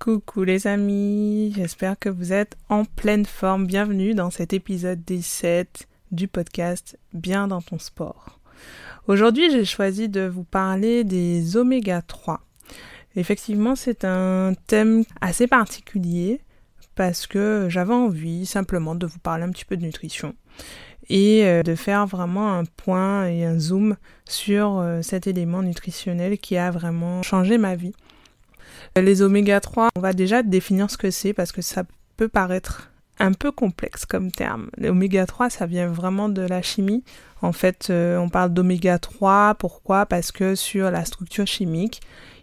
Coucou les amis, j'espère que vous êtes en pleine forme. Bienvenue dans cet épisode 17 du podcast Bien dans ton sport. Aujourd'hui, j'ai choisi de vous parler des oméga 3. Effectivement, c'est un thème assez particulier parce que j'avais envie simplement de vous parler un petit peu de nutrition et euh, de faire vraiment un point et un zoom sur euh, cet élément nutritionnel qui a vraiment changé ma vie. Les oméga 3, on va déjà définir ce que c'est parce que ça peut paraître un peu complexe comme terme. L'oméga 3, ça vient vraiment de la chimie. En fait, euh, on parle d'oméga 3, pourquoi? Parce que sur la structure chimique,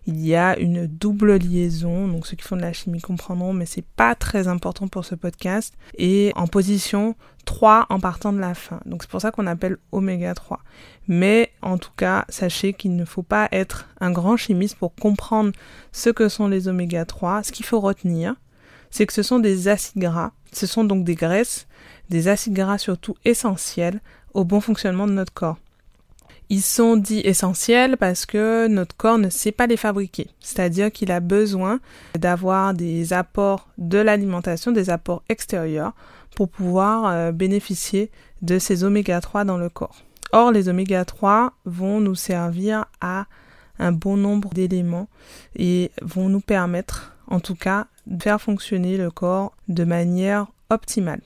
il y a une double liaison, donc ceux qui font de la chimie comprendront, mais c'est pas très important pour ce podcast, et en position 3 en partant de la fin. Donc c'est pour ça qu'on appelle oméga 3. Mais en tout cas, sachez qu'il ne faut pas être un grand chimiste pour comprendre ce que sont les oméga 3. Ce qu'il faut retenir, c'est que ce sont des acides gras, ce sont donc des graisses, des acides gras surtout essentiels au bon fonctionnement de notre corps. Ils sont dits essentiels parce que notre corps ne sait pas les fabriquer. C'est-à-dire qu'il a besoin d'avoir des apports de l'alimentation, des apports extérieurs pour pouvoir euh, bénéficier de ces oméga 3 dans le corps. Or, les oméga 3 vont nous servir à un bon nombre d'éléments et vont nous permettre, en tout cas, de faire fonctionner le corps de manière optimale.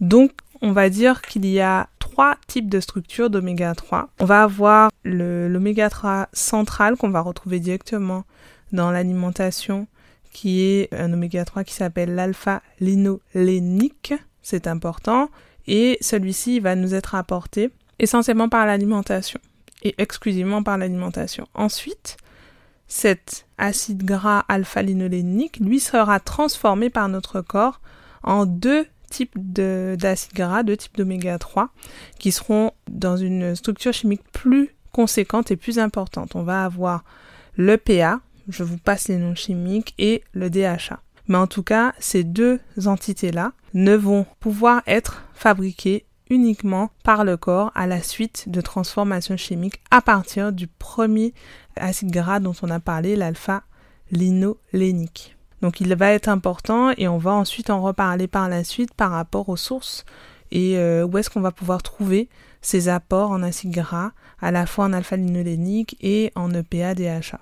Donc, on va dire qu'il y a types de structures d'oméga 3. On va avoir l'oméga 3 central qu'on va retrouver directement dans l'alimentation qui est un oméga 3 qui s'appelle l'alpha-linolénique, c'est important, et celui-ci va nous être apporté essentiellement par l'alimentation et exclusivement par l'alimentation. Ensuite, cet acide gras alpha-linolénique, lui, sera transformé par notre corps en deux types d'acides gras, deux types d'oméga 3, qui seront dans une structure chimique plus conséquente et plus importante. On va avoir le PA, je vous passe les noms chimiques, et le DHA. Mais en tout cas, ces deux entités-là ne vont pouvoir être fabriquées uniquement par le corps à la suite de transformations chimiques à partir du premier acide gras dont on a parlé, l'alpha-linolénique. Donc il va être important et on va ensuite en reparler par la suite par rapport aux sources et euh, où est-ce qu'on va pouvoir trouver ces apports en acide gras à la fois en alpha-linolénique et en EPA-DHA.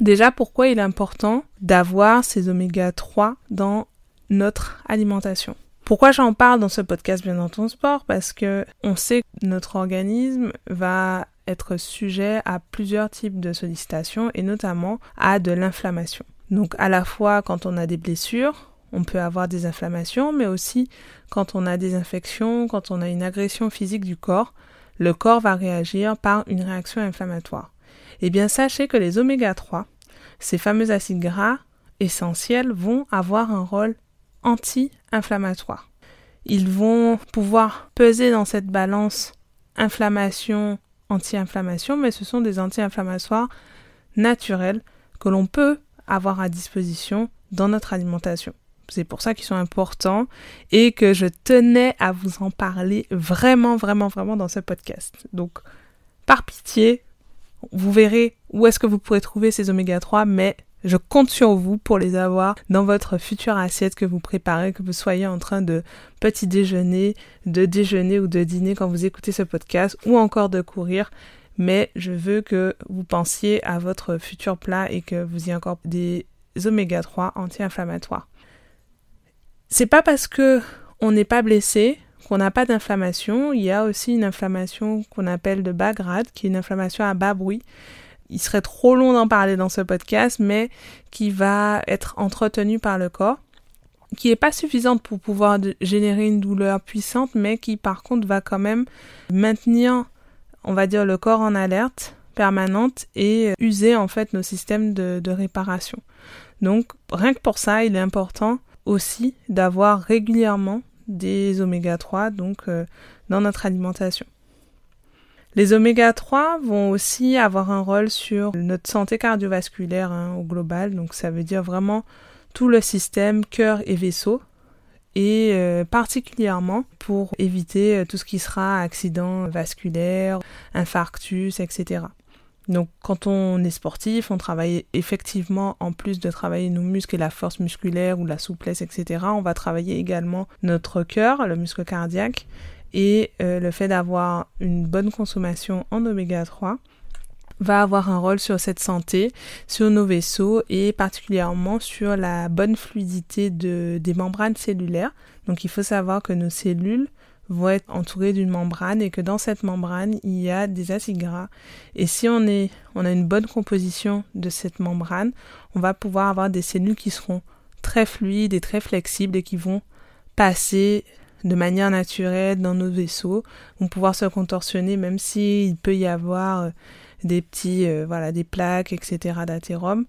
Déjà, pourquoi il est important d'avoir ces oméga 3 dans notre alimentation? Pourquoi j'en parle dans ce podcast Bien dans ton sport? Parce que on sait que notre organisme va être sujet à plusieurs types de sollicitations et notamment à de l'inflammation. Donc à la fois quand on a des blessures, on peut avoir des inflammations, mais aussi quand on a des infections, quand on a une agression physique du corps, le corps va réagir par une réaction inflammatoire. Eh bien sachez que les oméga 3, ces fameux acides gras essentiels, vont avoir un rôle anti-inflammatoire. Ils vont pouvoir peser dans cette balance inflammation, anti-inflammation, mais ce sont des anti-inflammatoires naturels que l'on peut avoir à disposition dans notre alimentation. C'est pour ça qu'ils sont importants et que je tenais à vous en parler vraiment, vraiment, vraiment dans ce podcast. Donc, par pitié, vous verrez où est-ce que vous pourrez trouver ces oméga 3, mais je compte sur vous pour les avoir dans votre future assiette que vous préparez, que vous soyez en train de petit déjeuner, de déjeuner ou de dîner quand vous écoutez ce podcast, ou encore de courir mais je veux que vous pensiez à votre futur plat et que vous y encore des oméga 3 anti-inflammatoires. C'est pas parce que on n'est pas blessé qu'on n'a pas d'inflammation, il y a aussi une inflammation qu'on appelle de bas grade, qui est une inflammation à bas bruit. Il serait trop long d'en parler dans ce podcast, mais qui va être entretenue par le corps, qui n'est pas suffisante pour pouvoir générer une douleur puissante, mais qui par contre va quand même maintenir on va dire, le corps en alerte permanente et user en fait nos systèmes de, réparation. Donc rien que pour ça, il est important aussi d'avoir régulièrement des oméga 3 donc euh, dans notre alimentation. Les oméga 3 vont aussi avoir un rôle sur notre santé cardiovasculaire hein, au global, donc ça veut dire vraiment tout le système cœur et vaisseau, et euh, particulièrement pour éviter euh, tout ce qui sera accident vasculaire, infarctus, etc. Donc quand on est sportif, on travaille effectivement, en plus de travailler nos muscles et la force musculaire ou la souplesse, etc., on va travailler également notre cœur, le muscle cardiaque, et euh, le fait d'avoir une bonne consommation en oméga 3 va avoir un rôle sur cette santé, sur nos vaisseaux et particulièrement sur la bonne fluidité de, des membranes cellulaires. Donc il faut savoir que nos cellules vont être entourées d'une membrane et que dans cette membrane il y a des acides gras. Et si on, est, on a une bonne composition de cette membrane, on va pouvoir avoir des cellules qui seront très fluides et très flexibles et qui vont passer de manière naturelle dans nos vaisseaux, vont pouvoir se contorsionner même s'il peut y avoir euh, des petits, euh, voilà, des plaques, etc. d'athérome.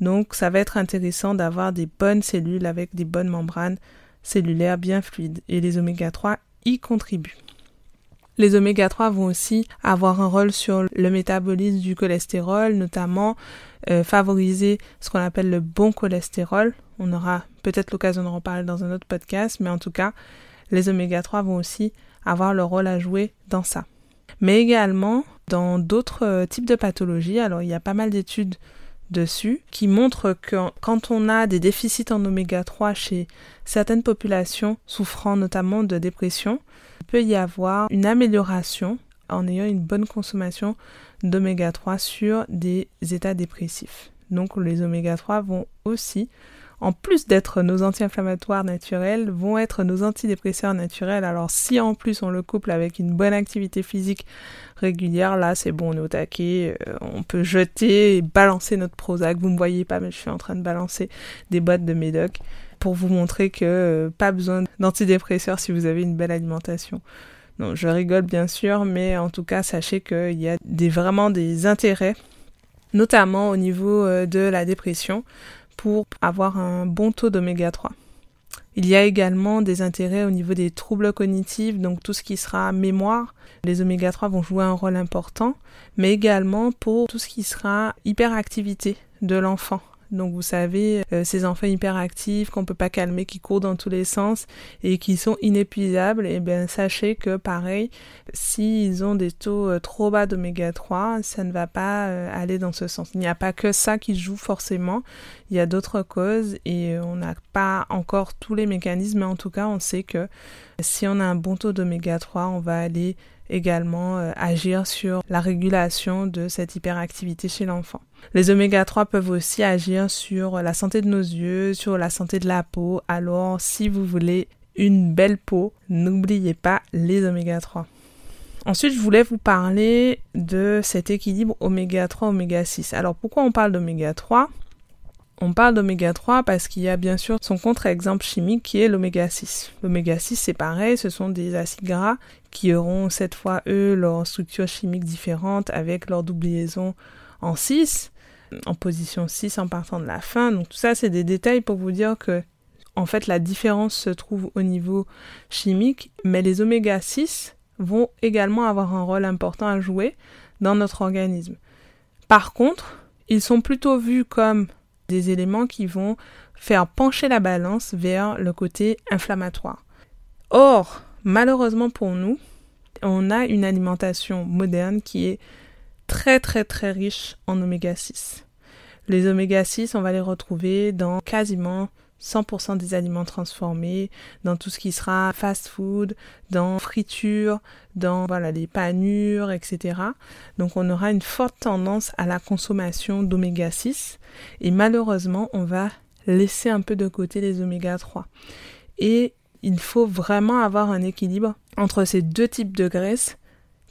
Donc ça va être intéressant d'avoir des bonnes cellules avec des bonnes membranes cellulaires bien fluides. Et les oméga 3 y contribuent. Les oméga 3 vont aussi avoir un rôle sur le métabolisme du cholestérol, notamment euh, favoriser ce qu'on appelle le bon cholestérol. On aura peut-être l'occasion d'en reparler dans un autre podcast, mais en tout cas, les oméga 3 vont aussi avoir leur rôle à jouer dans ça. Mais également, dans d'autres euh, types de pathologies. Alors il y a pas mal d'études dessus qui montrent que quand on a des déficits en oméga 3 chez certaines populations souffrant notamment de dépression, il peut y avoir une amélioration en ayant une bonne consommation d'oméga 3 sur des états dépressifs. Donc les oméga 3 vont aussi en plus d'être nos anti-inflammatoires naturels, vont être nos antidépresseurs naturels. Alors si en plus on le couple avec une bonne activité physique régulière, là c'est bon, on est au taquet, euh, on peut jeter et balancer notre Prozac. Vous me voyez pas, mais je suis en train de balancer des boîtes de Médoc pour vous montrer que euh, pas besoin d'antidépresseurs si vous avez une belle alimentation. Non, je rigole bien sûr, mais en tout cas, sachez qu'il y a des, vraiment des intérêts, notamment au niveau euh, de la dépression, pour avoir un bon taux d'oméga 3. Il y a également des intérêts au niveau des troubles cognitifs, donc tout ce qui sera mémoire. Les oméga 3 vont jouer un rôle important, mais également pour tout ce qui sera hyperactivité de l'enfant. Donc vous savez, euh, ces enfants hyperactifs qu'on peut pas calmer, qui courent dans tous les sens et qui sont inépuisables, et eh bien sachez que pareil, s'ils ont des taux euh, trop bas d'oméga 3, ça ne va pas euh, aller dans ce sens. Il n'y a pas que ça qui joue forcément, il y a d'autres causes et on n'a pas encore tous les mécanismes, mais en tout cas on sait que si on a un bon taux d'oméga 3, on va aller également euh, agir sur la régulation de cette hyperactivité chez l'enfant. Les oméga 3 peuvent aussi agir sur la santé de nos yeux, sur la santé de la peau. Alors si vous voulez une belle peau, n'oubliez pas les oméga 3. Ensuite, je voulais vous parler de cet équilibre oméga 3 oméga 6. Alors pourquoi on parle d'oméga 3 on parle d'oméga 3 parce qu'il y a bien sûr son contre-exemple chimique qui est l'oméga 6. L'oméga 6 c'est pareil, ce sont des acides gras qui auront cette fois eux leur structure chimique différente avec leur double liaison en 6, en position 6 en partant de la fin. Donc tout ça c'est des détails pour vous dire que en fait la différence se trouve au niveau chimique, mais les oméga 6 vont également avoir un rôle important à jouer dans notre organisme. Par contre, ils sont plutôt vus comme des éléments qui vont faire pencher la balance vers le côté inflammatoire. Or, malheureusement pour nous, on a une alimentation moderne qui est très très très riche en oméga 6. Les oméga 6, on va les retrouver dans quasiment 100% des aliments transformés, dans tout ce qui sera fast food, dans friture, dans voilà les panures, etc. Donc on aura une forte tendance à la consommation d'oméga 6 et malheureusement on va laisser un peu de côté les oméga 3. Et il faut vraiment avoir un équilibre entre ces deux types de graisses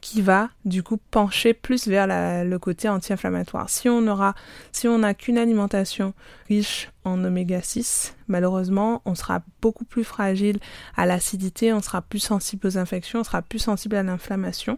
qui va du coup pencher plus vers le côté anti-inflammatoire. Si on aura, si on n'a qu'une alimentation riche en oméga 6. Malheureusement, on sera beaucoup plus fragile à l'acidité, on sera plus sensible aux infections, on sera plus sensible à l'inflammation.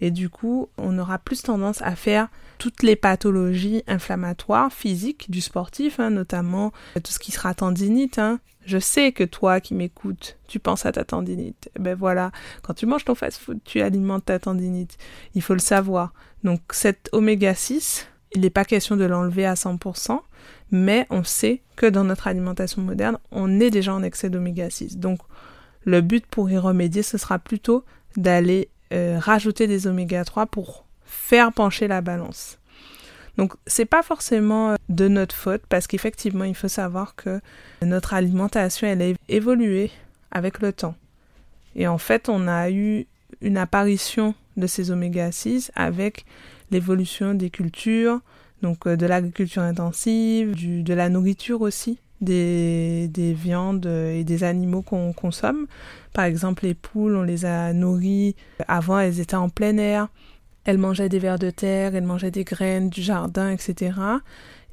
Et du coup, on aura plus tendance à faire toutes les pathologies inflammatoires physiques du sportif, hein, notamment tout ce qui sera tendinite. Hein. Je sais que toi qui m'écoutes, tu penses à ta tendinite. Eh ben voilà, quand tu manges ton fast-food, tu alimentes ta tendinite. Il faut le savoir. Donc cet oméga 6, il n'est pas question de l'enlever à 100%, mais on sait que dans notre alimentation moderne, on est déjà en excès d'oméga 6. Donc le but pour y remédier, ce sera plutôt d'aller euh, rajouter des oméga 3 pour faire pencher la balance. Donc c'est pas forcément euh, de notre faute parce qu'effectivement il faut savoir que notre alimentation elle a évolué avec le temps. Et en fait on a eu une apparition de ces oméga 6 avec l'évolution des cultures, donc euh, de l'agriculture intensive, de la nourriture aussi, des, des viandes et des animaux qu'on consomme. Par exemple, les poules, on les a nourries. Avant, elles étaient en plein air. Elles mangeaient des vers de terre, elles mangeaient des graines du jardin, etc.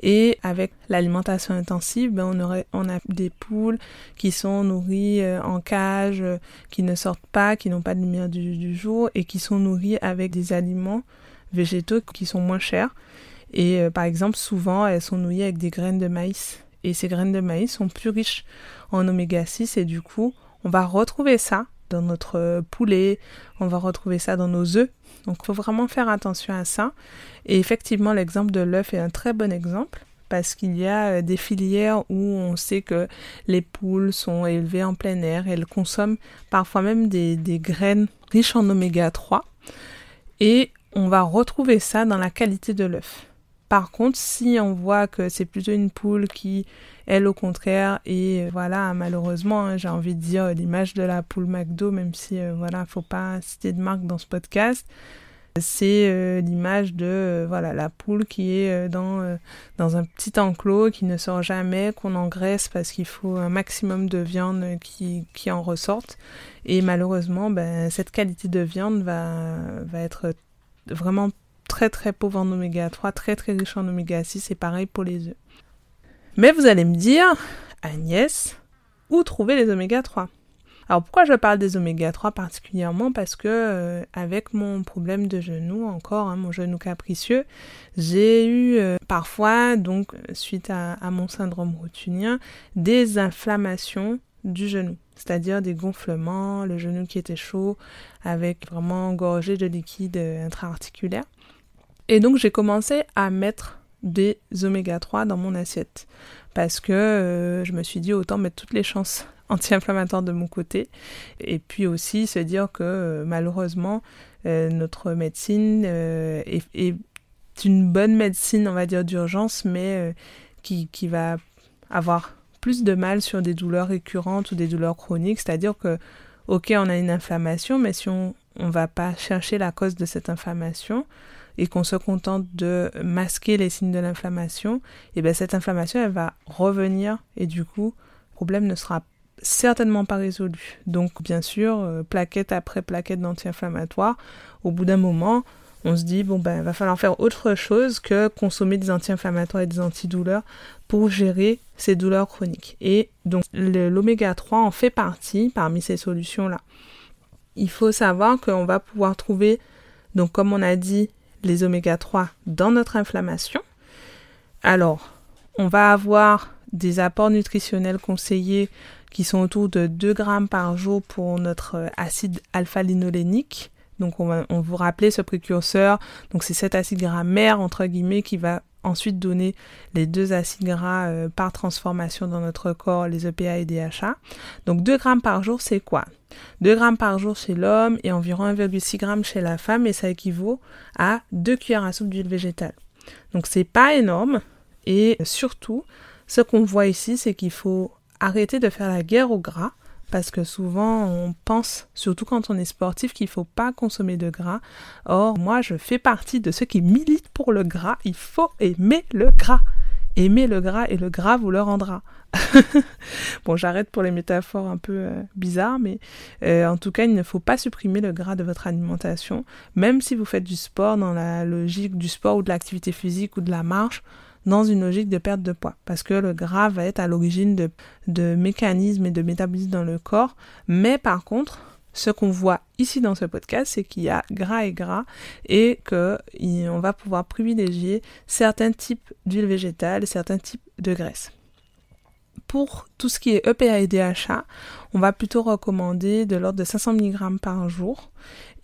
Et avec l'alimentation intensive, ben on, a des poules qui sont nourries euh, en cage, euh, qui ne sortent pas, qui n'ont pas de lumière du, du, jour et qui sont nourries avec des aliments végétaux qui sont moins chers. Et euh, par exemple, souvent, elles sont nourries avec des graines de maïs. Et ces graines de maïs sont plus riches en oméga 6 et du coup, on va retrouver ça dans notre poulet, on va retrouver ça dans nos œufs. Donc il faut vraiment faire attention à ça. Et effectivement, l'exemple de l'œuf est un très bon exemple parce qu'il y a euh, des filières où on sait que les poules sont élevées en plein air, elles consomment parfois même des, des graines riches en oméga 3 et on va retrouver ça dans la qualité de l'œuf. Par contre, si on voit que c'est plutôt une poule qui, elle, au contraire, et voilà, malheureusement, hein, j'ai envie de dire l'image de la poule McDo, même si, euh, voilà, faut pas citer de marque dans ce podcast, c'est euh, l'image de euh, voilà la poule qui est dans dans un petit enclos qui ne sort jamais qu'on engraisse parce qu'il faut un maximum de viande qui, qui en ressorte. Et malheureusement ben cette qualité de viande va va être vraiment très très pauvre en oméga 3, très très riche en oméga 6 et pareil pour les œufs. Mais vous allez me dire, Agnès, où trouver les oméga 3 alors pourquoi je parle des oméga 3 particulièrement? Parce que euh, avec mon problème de genou, encore hein, mon genou capricieux, j'ai eu euh, parfois, donc suite à, mon syndrome rotunien, des inflammations du genou, c'est-à-dire des gonflements, le genou qui était chaud, avec vraiment engorgé de liquide euh, intra-articulaire. Et donc j'ai commencé à mettre des oméga 3 dans mon assiette. Parce que euh, je me suis dit autant mettre toutes les chances anti-inflammatoires de mon côté. Et puis aussi se dire que euh, malheureusement euh, notre médecine est, une bonne médecine on va dire d'urgence mais qui, qui va avoir plus de mal sur des douleurs récurrentes ou des douleurs chroniques. C'est à dire que ok on a une inflammation mais si on ne va pas chercher la cause de cette inflammation et qu'on se contente de masquer les signes de l'inflammation, et bien cette inflammation elle va revenir et du coup le problème ne sera certainement pas résolu. Donc bien sûr, euh, plaquette après plaquette d'anti-inflammatoires, au bout d'un moment, on se dit bon ben va falloir faire autre chose que consommer des anti-inflammatoires et des antidouleurs pour gérer ces douleurs chroniques. Et donc l'oméga 3 en fait partie parmi ces solutions là. Il faut savoir qu'on va pouvoir trouver donc comme on a dit les oméga 3 dans notre inflammation. Alors, on va avoir des apports nutritionnels conseillés qui sont autour de 2 grammes par jour pour notre euh, acide alpha-linolénique. Donc on va on vous rappeler ce précurseur. Donc c'est cet acide gras mère entre guillemets qui va ensuite donner les deux acides gras euh, par transformation dans notre corps, les EPA et DHA. Donc 2 grammes par jour, c'est quoi? 2 grammes par jour chez l'homme et environ 1,6 grammes chez la femme et ça équivaut à 2 cuillères à soupe d'huile végétale. Donc c'est pas énorme et surtout ce qu'on voit ici c'est qu'il faut arrêter de faire la guerre au gras parce que souvent on pense, surtout quand on est sportif, qu'il ne faut pas consommer de gras. Or, moi, je fais partie de ceux qui militent pour le gras. Il faut aimer le gras. Aimer le gras et le gras vous le rendra. bon, j'arrête pour les métaphores un peu euh, bizarres, mais euh, en tout cas, il ne faut pas supprimer le gras de votre alimentation, même si vous faites du sport dans la logique du sport ou de l'activité physique ou de la marche. Dans une logique de perte de poids. Parce que le gras va être à l'origine de, de mécanismes et de métabolismes dans le corps. Mais par contre, ce qu'on voit ici dans ce podcast, c'est qu'il y a gras et gras et qu'on va pouvoir privilégier certains types d'huile végétale, certains types de graisses. Pour tout ce qui est EPA et DHA, on va plutôt recommander de l'ordre de 500 mg par jour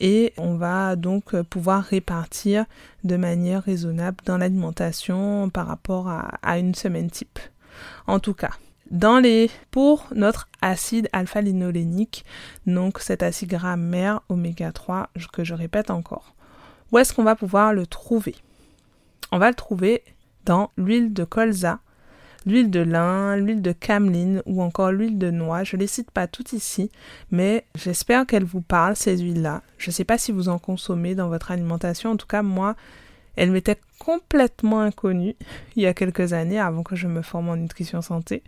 et on va donc pouvoir répartir de manière raisonnable dans l'alimentation par rapport à, une semaine type. En tout cas, pour notre acide alpha-linolénique, donc cet acide gras oméga 3 que je répète encore. Où est-ce qu'on va pouvoir le trouver? On va le trouver dans l'huile de colza, l'huile de lin, l'huile de cameline ou encore l'huile de noix. Je ne les cite pas toutes ici, mais j'espère qu'elles vous parlent, ces huiles-là. Je ne sais pas si vous en consommez dans votre alimentation. En tout cas, moi, elles m'étaient complètement inconnues il y a quelques années avant que je me forme en nutrition santé.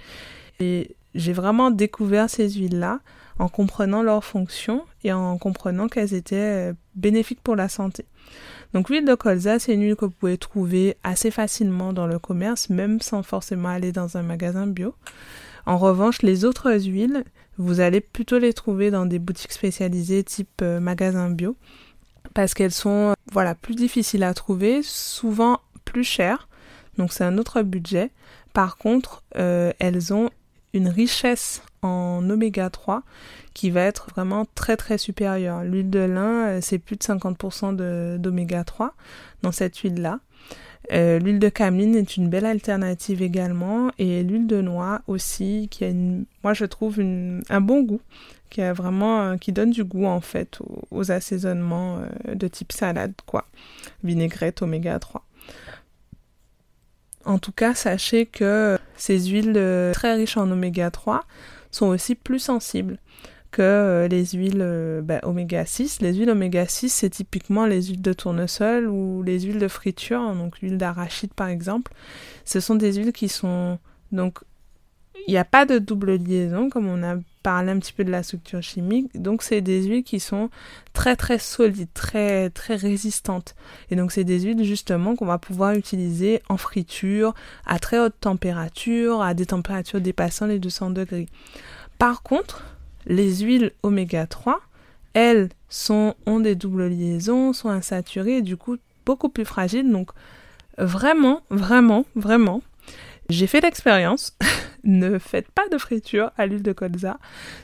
Et j'ai vraiment découvert ces huiles-là en comprenant leurs fonctions et en comprenant qu'elles étaient euh, bénéfiques pour la santé. Donc l'huile de colza, c'est une huile que vous pouvez trouver assez facilement dans le commerce, même sans forcément aller dans un magasin bio. En revanche, les autres huiles, vous allez plutôt les trouver dans des boutiques spécialisées type euh, magasin bio, parce qu'elles sont voilà plus difficiles à trouver, souvent plus chères. Donc c'est un autre budget. Par contre, euh, elles ont une richesse en oméga 3 qui va être vraiment très très supérieure. L'huile de lin, euh, c'est plus de 50% d'oméga 3 dans cette huile-là. Euh, l'huile de cameline est une belle alternative également et l'huile de noix aussi qui a une, moi je trouve un bon goût qui a vraiment euh, qui donne du goût en fait aux, assaisonnements de type salade quoi vinaigrette oméga 3 en tout cas sachez que ces huiles très riches en oméga 3 sont aussi plus sensibles que euh, les huiles euh, bah, oméga 6. Les huiles oméga 6, c'est typiquement les huiles de tournesol ou les huiles de friture, donc l'huile d'arachide par exemple. Ce sont des huiles qui sont donc il n'y a pas de double liaison comme on a parlé un petit peu de la structure chimique. Donc c'est des huiles qui sont très très solides, très très résistantes. Et donc c'est des huiles justement qu'on va pouvoir utiliser en friture à très haute température, à des températures dépassant les 200 degrés. Par contre, les huiles oméga 3, elles sont, ont des doubles liaisons, sont insaturées et du coup beaucoup plus fragiles. Donc vraiment, vraiment, vraiment, j'ai fait l'expérience. ne faites pas de friture à l'huile de colza.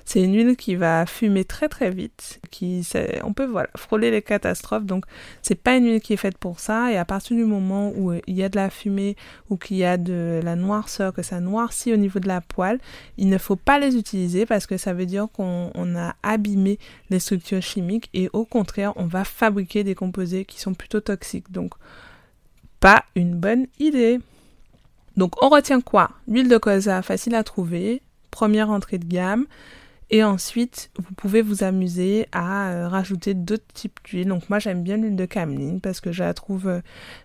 C'est une huile qui va fumer très très vite, qui on peut voilà, frôler les catastrophes. Donc c'est pas une huile qui est faite pour ça et à partir du moment où il y a de la fumée ou qu'il y a de la noirceur, que ça noircit au niveau de la poêle, il ne faut pas les utiliser parce que ça veut dire qu'on a abîmé les structures chimiques et au contraire, on va fabriquer des composés qui sont plutôt toxiques. Donc pas une bonne idée. Donc on retient quoi? L'huile de colza facile à trouver, première entrée de gamme. Et ensuite, vous pouvez vous amuser à euh, rajouter d'autres types d'huile. Donc moi j'aime bien l'huile de cameline parce que je la trouve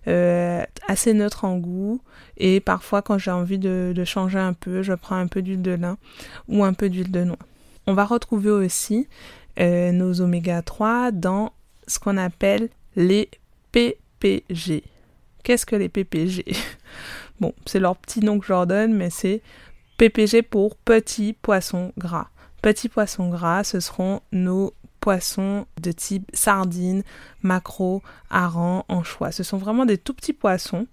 euh, assez neutre en goût. Et parfois quand j'ai envie de, changer un peu, je prends un peu d'huile de lin ou un peu d'huile de noix. On va retrouver aussi euh, nos oméga 3 dans ce qu'on appelle les PPG. Qu'est-ce que les PPG Bon, c'est leur petit nom que je leur donne, mais c'est PPG pour petits poissons gras. Petits poissons gras, ce seront nos poissons de type sardines, maquereaux, harengs, anchois. Ce sont vraiment des tout petits poissons.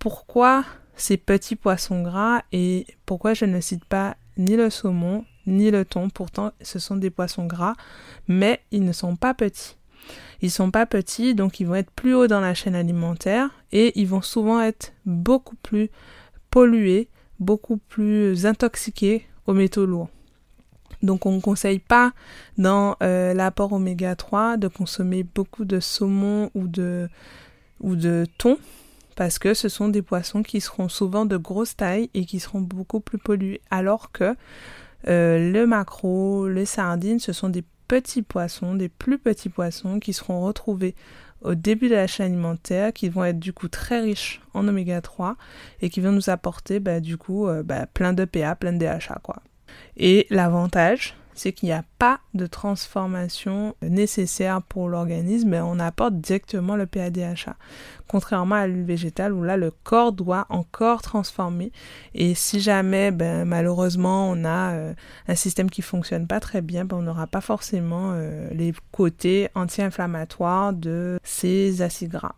Pourquoi ces petits poissons gras et pourquoi je ne cite pas ni le saumon ni le thon? Pourtant, ce sont des poissons gras, mais ils ne sont pas petits. Ils sont pas petits, donc ils vont être plus hauts dans la chaîne alimentaire et ils vont souvent être beaucoup plus pollués, beaucoup plus intoxiqués aux métaux lourds. Donc on ne conseille pas dans euh, l'apport oméga 3 de consommer beaucoup de saumon ou de, ou de thon parce que ce sont des poissons qui seront souvent de grosse taille et qui seront beaucoup plus pollués alors que euh, le maquereau, les sardines, ce sont des petits poissons, des plus petits poissons qui seront retrouvés au début de la chaîne alimentaire, qui vont être du coup très riches en oméga 3 et qui vont nous apporter bah, du coup euh, bah, plein de PA, plein de DHA quoi. Et l'avantage, c'est qu'il n'y a pas de transformation nécessaire pour l'organisme, on apporte directement le PADHA. Contrairement à l'huile végétale où là le corps doit encore transformer. Et si jamais ben, malheureusement on a euh, un système qui fonctionne pas très bien, ben, on n'aura pas forcément euh, les côtés anti-inflammatoires de ces acides gras.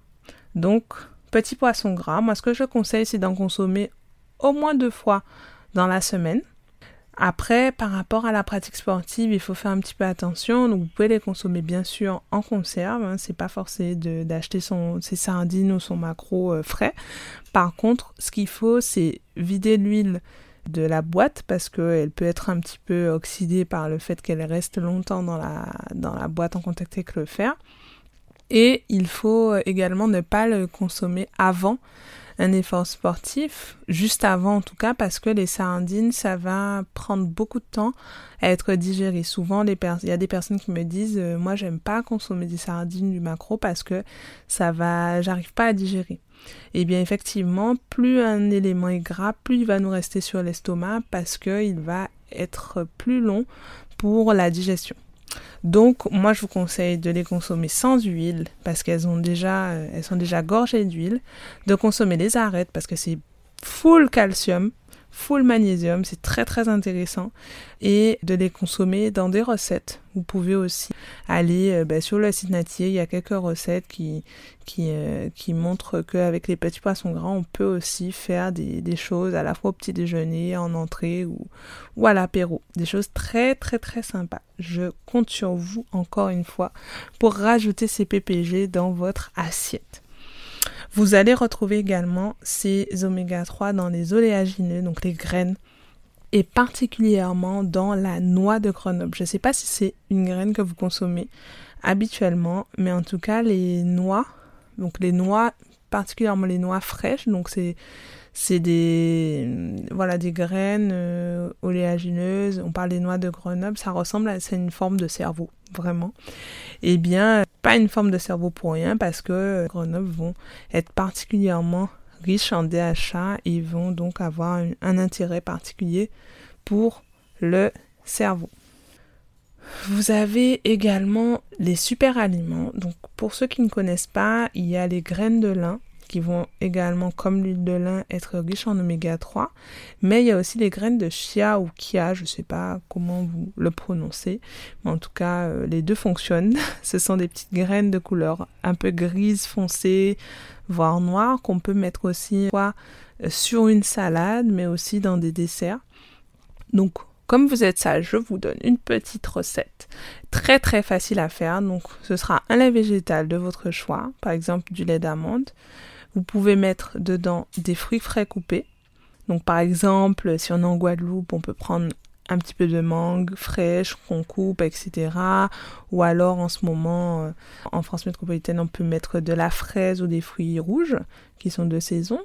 Donc petit poisson gras, moi ce que je conseille c'est d'en consommer au moins deux fois dans la semaine. Après, par rapport à la pratique sportive, il faut faire un petit peu attention. Donc, vous pouvez les consommer bien sûr en conserve. Hein. C'est pas forcé d'acheter ses sardines ou son macro euh, frais. Par contre, ce qu'il faut, c'est vider l'huile de la boîte parce qu'elle peut être un petit peu oxydée par le fait qu'elle reste longtemps dans la, dans la boîte en contact avec le fer. Et il faut également ne pas le consommer avant un effort sportif, juste avant en tout cas, parce que les sardines, ça va prendre beaucoup de temps à être digéré. Souvent, il y a des personnes qui me disent, euh, moi, j'aime pas consommer des sardines du macro parce que ça va, j'arrive pas à digérer. Eh bien, effectivement, plus un élément est gras, plus il va nous rester sur l'estomac parce qu'il va être plus long pour la digestion. Donc, moi, je vous conseille de les consommer sans huile parce qu'elles ont déjà, euh, elles sont déjà gorgées d'huile. De consommer des arêtes parce que c'est full calcium full magnésium, c'est très très intéressant et de les consommer dans des recettes. Vous pouvez aussi aller euh, bah, sur le site Natier, il y a quelques recettes qui, qui, euh, qui montrent qu'avec les petits poissons gras, on peut aussi faire des, choses à la fois au petit déjeuner, en entrée ou, ou à l'apéro. Des choses très très très sympas. Je compte sur vous encore une fois pour rajouter ces PPG dans votre assiette. Vous allez retrouver également ces oméga 3 dans les oléagineux, donc les graines, et particulièrement dans la noix de Grenoble. Je ne sais pas si c'est une graine que vous consommez habituellement, mais en tout cas les noix, donc les noix, particulièrement les noix fraîches, donc c'est c'est des voilà des graines euh, oléagineuses. On parle des noix de Grenoble, ça ressemble à c'est une forme de cerveau vraiment. Eh bien, pas une forme de cerveau pour rien parce que Grenoble vont être particulièrement riches en DHA et vont donc avoir un, intérêt particulier pour le cerveau. Vous avez également les super aliments. Donc pour ceux qui ne connaissent pas, il y a les graines de lin qui vont également, comme l'huile de lin, être riches en oméga 3. Mais il y a aussi les graines de chia ou kia, je ne sais pas comment vous le prononcez, mais en tout cas, euh, les deux fonctionnent. Ce sont des petites graines de couleur un peu grise foncée, voire noire, qu'on peut mettre aussi soit euh, sur une salade, mais aussi dans des desserts. Donc, comme vous êtes sage, je vous donne une petite recette très très facile à faire. Donc, ce sera un lait végétal de votre choix, par exemple du lait d'amande, vous pouvez mettre dedans des fruits frais coupés. Donc par exemple, si on est en Guadeloupe, on peut prendre un petit peu de mangue fraîche qu'on coupe, etc. Ou alors en ce moment, euh, en France métropolitaine, on peut mettre de la fraise ou des fruits rouges qui sont de saison.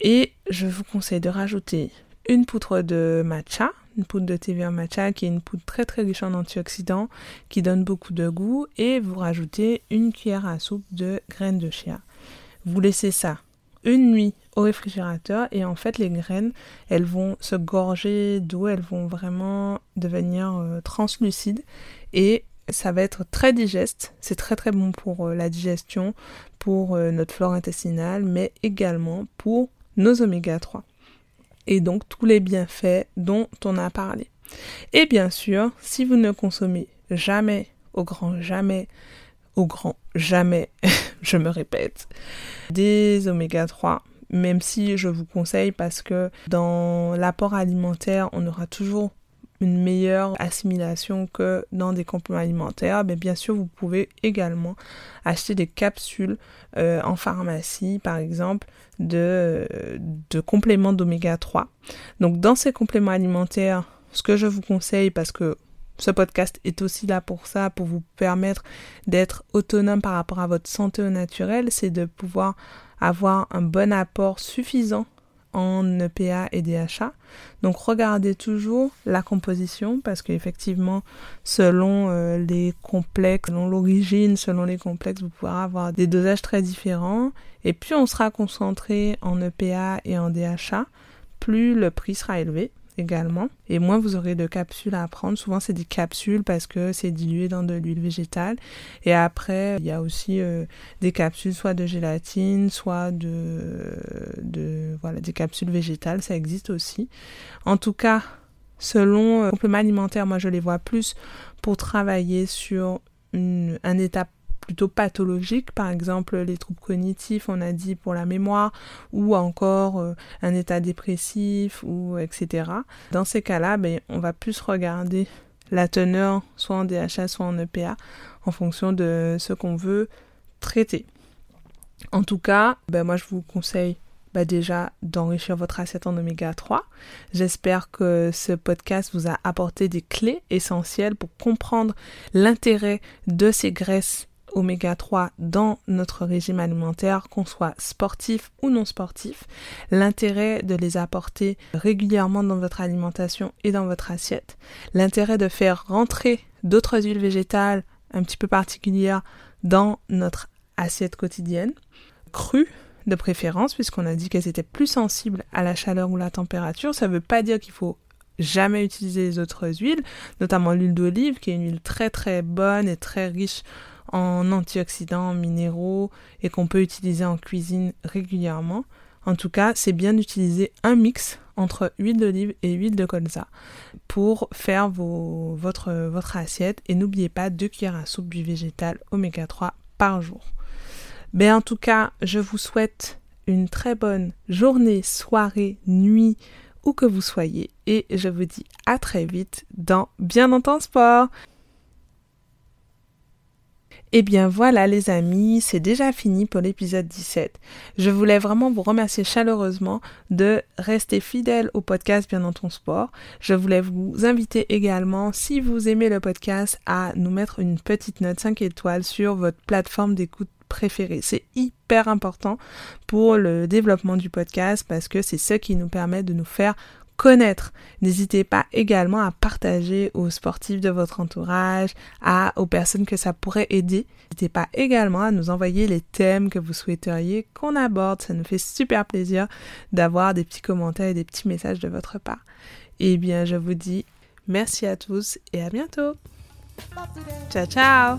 Et je vous conseille de rajouter une poutre de matcha, une poudre de thé vert matcha qui est une poudre très très riche en antioxydants qui donne beaucoup de goût et vous rajoutez une cuillère à soupe de graines de chia. Vous laissez ça une nuit au réfrigérateur et en fait les graines elles vont se gorger d'eau, elles vont vraiment devenir euh, translucides et ça va être très digeste, c'est très très bon pour euh, la digestion, pour euh, notre flore intestinale mais également pour nos oméga 3 et donc tous les bienfaits dont on a parlé. Et bien sûr, si vous ne consommez jamais, au grand jamais, au grand jamais, je me répète, des oméga 3, même si je vous conseille parce que dans l'apport alimentaire, on aura toujours une meilleure assimilation que dans des compléments alimentaires, mais bien sûr vous pouvez également acheter des capsules euh, en pharmacie par exemple de, de compléments d'oméga 3. Donc dans ces compléments alimentaires, ce que je vous conseille parce que ce podcast est aussi là pour ça, pour vous permettre d'être autonome par rapport à votre santé au naturel, c'est de pouvoir avoir un bon apport suffisant en EPA et DHA. Donc regardez toujours la composition parce qu'effectivement, selon euh, les complexes, selon l'origine, selon les complexes, vous pourrez avoir des dosages très différents. Et plus on sera concentré en EPA et en DHA, plus le prix sera élevé. Également. Et moins vous aurez de capsules à prendre. Souvent c'est des capsules parce que c'est dilué dans de l'huile végétale. Et après, il y a aussi euh, des capsules soit de gélatine, soit de, voilà, des capsules végétales, ça existe aussi. En tout cas, selon euh, complément alimentaire, moi je les vois plus pour travailler sur un état plutôt pathologique, par exemple les troubles cognitifs, on a dit pour la mémoire, ou encore euh, un état dépressif, ou etc. Dans ces cas-là, ben, on va plus regarder la teneur soit en DHA, soit en EPA, en fonction de ce qu'on veut traiter. En tout cas, ben, moi je vous conseille bah déjà d'enrichir votre assiette en oméga 3. J'espère que ce podcast vous a apporté des clés essentielles pour comprendre l'intérêt de ces graisses oméga 3 dans notre régime alimentaire, qu'on soit sportif ou non sportif, l'intérêt de les apporter régulièrement dans votre alimentation et dans votre assiette, l'intérêt de faire rentrer d'autres huiles végétales un petit peu particulières dans notre assiette quotidienne, crues de préférence, puisqu'on a dit qu'elles étaient plus sensibles à la chaleur ou la température. Ça ne veut pas dire qu'il faut jamais utiliser les autres huiles, notamment l'huile d'olive, qui est une huile très très bonne et très riche antioxydants, minéraux, et qu'on peut utiliser en cuisine régulièrement. En tout cas, c'est bien d'utiliser un mix entre huile d'olive et huile de colza pour faire votre, votre assiette. Et n'oubliez pas 2 cuillères à soupe d'huile végétale oméga 3 par jour. Mais en tout cas, je vous souhaite une très bonne journée, soirée, nuit, où que vous soyez. Et je vous dis à très vite dans Bien ton sport. Et eh bien voilà les amis, c'est déjà fini pour l'épisode 17. Je voulais vraiment vous remercier chaleureusement de rester fidèle au podcast Bien dans ton sport. Je voulais vous inviter également, si vous aimez le podcast, à nous mettre une petite note 5 étoiles sur votre plateforme d'écoute préférée. C'est hyper important pour le développement du podcast parce que c'est ce qui nous permet de nous faire connaître. N'hésitez pas également à partager aux sportifs de votre entourage, à, aux personnes que ça pourrait aider. N'hésitez pas également à nous envoyer les thèmes que vous souhaiteriez qu'on aborde. Ça nous fait super plaisir d'avoir des petits commentaires et des petits messages de votre part. Eh bien, je vous dis merci à tous et à bientôt. Ciao, ciao